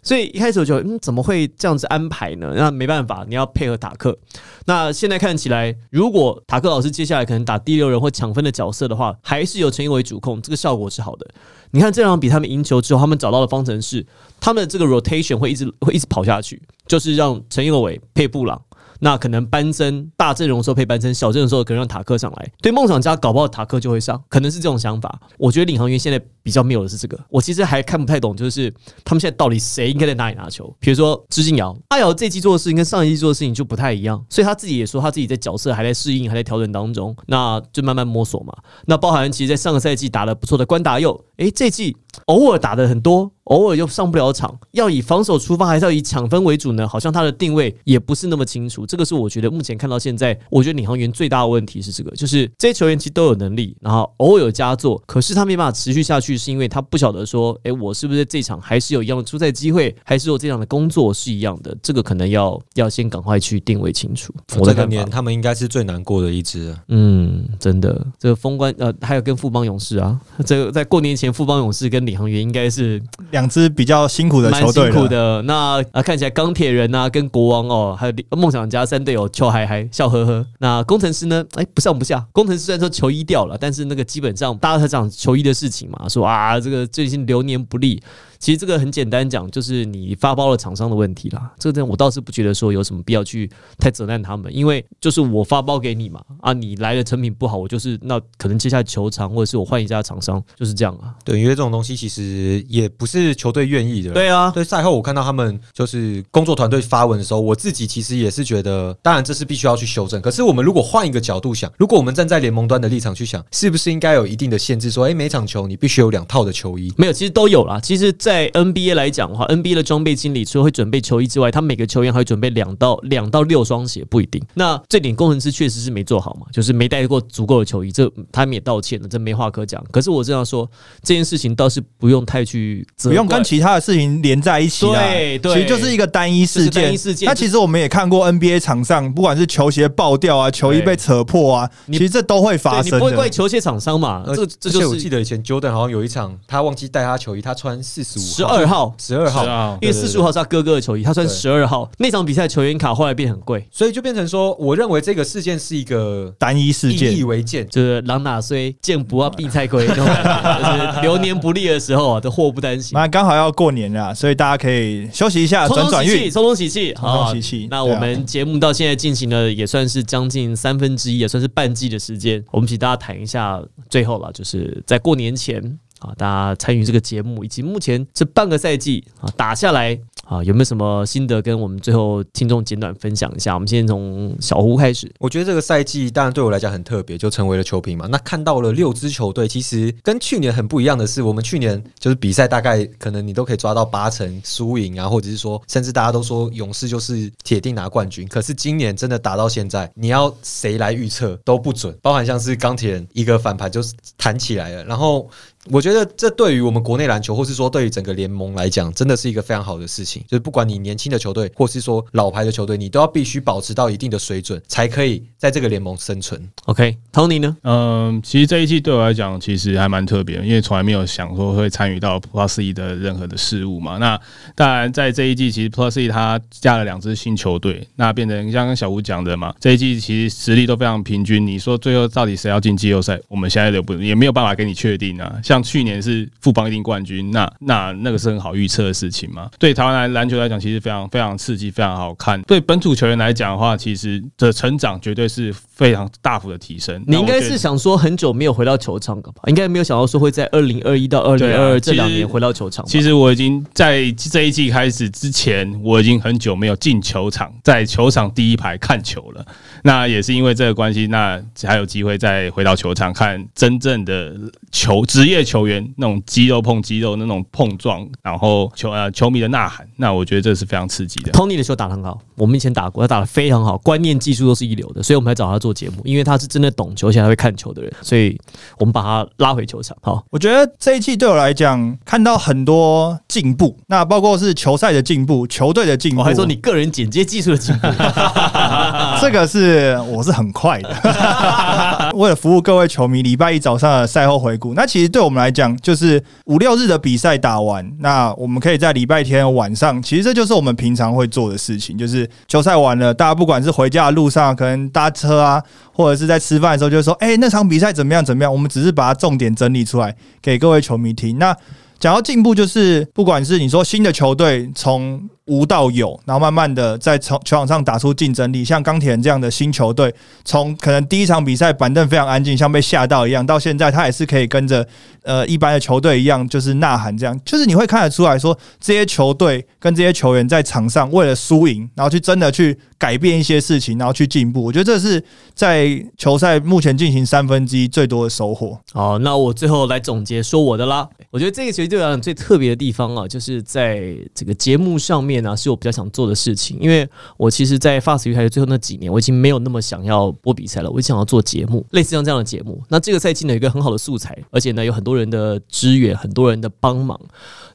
所以一开始我就嗯，怎么会这样子安排呢？那没办法，你要配合塔克。那现在看起来，如果塔克老师接下来可能打第六人或抢分的角色的话，还是由陈一伟主控，这个效果是好的。你看这场比他们赢球之后，他们找到了方程式，他们的这个 rotation 会一直会一直跑下去，就是让陈一伟配布朗。那可能班森大阵容的时候配班森，小阵容的时候可能让塔克上来。对梦想家搞不好塔克就会上，可能是这种想法。我觉得领航员现在比较没有的是这个，我其实还看不太懂，就是他们现在到底谁应该在哪里拿球？比如说支进尧，阿尧这季做的事情跟上一季做的事情就不太一样，所以他自己也说他自己在角色还在适应，还在调整当中，那就慢慢摸索嘛。那包含其实，在上个赛季打得不错的关达佑，诶，这季偶尔打的很多，偶尔又上不了场，要以防守出发，还是要以抢分为主呢？好像他的定位也不是那么清楚。这个是我觉得目前看到现在，我觉得领航员最大的问题是这个，就是这些球员其实都有能力，然后偶尔有佳作，可是他没办法持续下去，是因为他不晓得说，诶，我是不是这场还是有一样的出赛机会，还是我这样的工作是一样的？这个可能要要先赶快去定位清楚。我这个年。他们应该是最难过的一支了。嗯，真的，这个封关呃，还有跟富邦勇士啊，这个在过年前，富邦勇士跟领航员应该是两支比较辛苦的蛮球队。辛苦的。那啊，看起来钢铁人啊，跟国王哦，还有梦想家三队友邱嗨嗨笑呵呵。那工程师呢？哎，不上不下。工程师虽然说球衣掉了，但是那个基本上大家在讲球衣的事情嘛，说啊，这个最近流年不利。其实这个很简单讲，就是你发包了厂商的问题啦。这个我倒是不觉得说有什么必要去太责难他们，因为就是我发包给你嘛，啊，你来的成品不好，我就是那可能接下来球场或者是我换一家厂商，就是这样啊。对，因为这种东西其实也不是球队愿意的。对啊，对，赛后我看到他们就是工作团队发文的时候，我自己其实也是觉得，当然这是必须要去修正。可是我们如果换一个角度想，如果我们站在联盟端的立场去想，是不是应该有一定的限制，说，诶，每场球你必须有两套的球衣？没有，其实都有啦。其实在 NBA 来讲的话，NBA 的装备经理除了会准备球衣之外，他每个球员还会准备两到两到六双鞋，不一定。那这点工程师确实是没做好嘛，就是没带过足够的球衣，这他们也道歉了，这没话可讲。可是我这样说，这件事情倒是不用太去责怪不用跟其他的事情连在一起啦，对对其实就是一个单一事就是单件。一事件那其实我们也看过 NBA 场上，不管是球鞋爆掉啊，球衣被扯破啊，其实这都会发生你不会怪的。球鞋厂商嘛？呃这这就是我记得以前 Jordan 好像有一场，他忘记带他球衣，他穿四十五十二号。十二号因为四十五号是他哥哥的球衣，他算十二号。那场比赛球员卡后来变很贵，所以就变成说，我认为这个事件是一个单一事件以件，为鉴。就是狼哪虽见不啊必菜亏 流年不利的时候啊，这祸不单行。那刚好要过年了，所以大家可以休息一下，冲转转运冲喜气，。冲冲喜气，冲好喜气那我们节目到现在进行了也算是将近三分之一，也算是半季的时间。我们请大家谈一下最后了，就是在过年前啊，大家参与这个节目，以及目前这半个赛季啊打下来啊，有没有什么心得跟我们最后听众简短分享一下？我们先从小胡开始。我觉得这个赛季当然对我来讲很特别，就成为了球评嘛。那看到了六支球队，其实跟去年很不一样的是，我们去年就是比赛大概可能你都可以抓到八成输赢啊，或者是说甚至大家都说勇士就是铁定拿冠军。可是今年真的打到现在，你要谁来预测都不准，包含像是钢铁人一个反盘就弹起来了，然后。我觉得这对于我们国内篮球，或是说对于整个联盟来讲，真的是一个非常好的事情。就是不管你年轻的球队，或是说老牌的球队，你都要必须保持到一定的水准，才可以在这个联盟生存。OK，Tony、呢？嗯，其实这一季对我来讲，其实还蛮特别，因为从来没有想说会参与到 Plus E 的任何的事物嘛。那当然，在这一季，其实 Plus E 它加了两支新球队，那变成像刚小吴讲的嘛，这一季其实实力都非常平均。你说最后到底谁要进季后赛，我们现在都不也没有办法给你确定啊。像去年是富邦一定冠军，那那那个是很好预测的事情嘛。对台湾篮篮球来讲，其实非常非常刺激，非常好看。对本土球员来讲的话，其实的成长绝对是非常大幅的提升。你应该是想说很久没有回到球场了吧？应该没有想到说会在二零二一到二零二二这两年回到球场吧。其实我已经在这一季开始之前，我已经很久没有进球场，在球场第一排看球了。那也是因为这个关系，那才有机会再回到球场看真正的球职业球员那种肌肉碰肌肉那种碰撞，然后球呃球迷的呐喊。那我觉得这是非常刺激的。Tony 的球打得很好，我们以前打过，他打得非常好，观念技术都是一流的，所以我们才找他做节目，因为他是真的懂球，而且还会看球的人，所以我们把他拉回球场。好，我觉得这一季对我来讲，看到很多进步，那包括是球赛的进步、球队的进步。我还说你个人剪接技术的进步，这个是我是很快的，为了服务各位球迷，礼拜一早上的赛后回顾。那其实对我们来讲，就是五六日的比赛打完，那我们可以在礼拜天晚上，其实这就是我们平常会做的事情，就是球赛完了，大家不管是回家的路上，可能搭车啊，或者是在吃饭的时候，就说：“哎、那场比赛怎么样？怎么样？”我们只是把它重点整理出来给各位球迷听。那讲到进步，就是不管是你说新的球队从无到有，然后慢慢的在球球场上打出竞争力，像钢铁人这样的新球队，从可能第一场比赛板凳非常安静，像被吓到一样，到现在他也是可以跟着呃一般的球队一样，就是呐喊这样，就是你会看得出来说，这些球队跟这些球员在场上为了输赢，然后去真的去改变一些事情，然后去进步。我觉得这是在球赛目前进行三分之一最多的收获。好，那我最后来总结说我的啦。我觉得这个其实对我来讲最特别的地方啊，就是在这个节目上面呢、是我比较想做的事情。因为我其实，在 Fast 鱼台最后那几年，我已经没有那么想要播比赛了，我想要做节目，类似像这样的节目。那这个赛季呢，有一个很好的素材，而且呢，有很多人的支援，很多人的帮忙。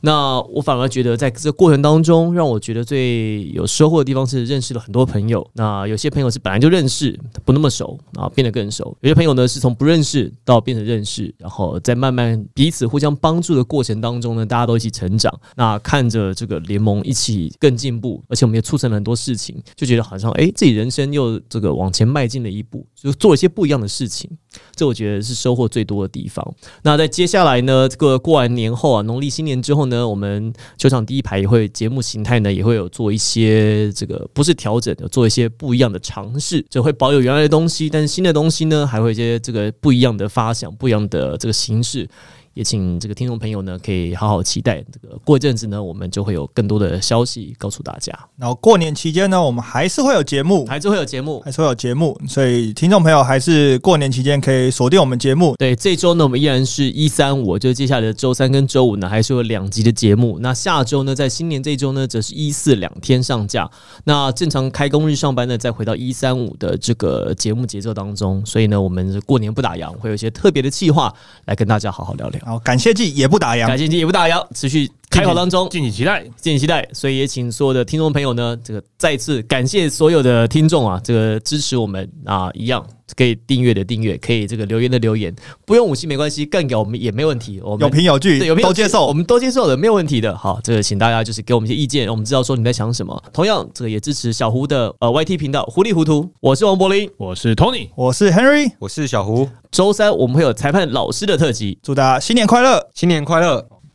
那我反而觉得，在这过程当中，让我觉得最有收获的地方是认识了很多朋友。那有些朋友是本来就认识，不那么熟，然后变得更熟；有些朋友呢，是从不认识到变成认识，然后在慢慢彼此互相帮助的过程当中呢，大家都一起成长。那看着这个联盟一起更进步，而且我们也促成了很多事情，就觉得好像哎，自己人生又这个往前迈进了一步，就做一些不一样的事情。这我觉得是收获最多的地方。那在接下来呢，这个过完年后啊，农历新年之后呢，那我们球场第一排也会节目形态呢，也会有做一些这个不是调整，有做一些不一样的尝试，就会保有原来的东西，但是新的东西呢，还会一些这个不一样的发想，不一样的这个形式。也请这个听众朋友呢可以好好期待。这个过一阵子呢，我们就会有更多的消息告诉大家，然后过年期间呢，我们还是会有节目，还是会有节目。还是会有节目，所以听众朋友还是过年期间可以锁定我们节目。对，这周呢，我们依然是一三五，就接下来的周三跟周五呢，还是有两集的节目。那下周呢，在新年这周呢，则是一四两天上架。那正常开工日上班呢，再回到一三五的这个节目节奏当中。所以呢，我们过年不打烊，会有一些特别的计划来跟大家好好聊聊。然后感谢季也不打烊。感，谢季也不打烊，持续开跑当中。敬请期待。敬请期待，所以也请所有的听众朋友呢，这个再次感谢所有的听众啊，这个支持我们啊，一样可以订阅的订阅，可以这个留言的留言，不用五星没关系，干给我们也没问题，我们有凭有据对，有没有都接受我。们都接受的，没有问题的。好，这个请大家就是给我们一些意见，我们知道说你在想什么。同样，这个也支持小胡的呃 YT 频道糊里糊涂，我是王柏林。我是 Tony，我是 Henry，我是小胡，周三我们会有裁判老师的特辑，祝大家新年快乐。新年快乐！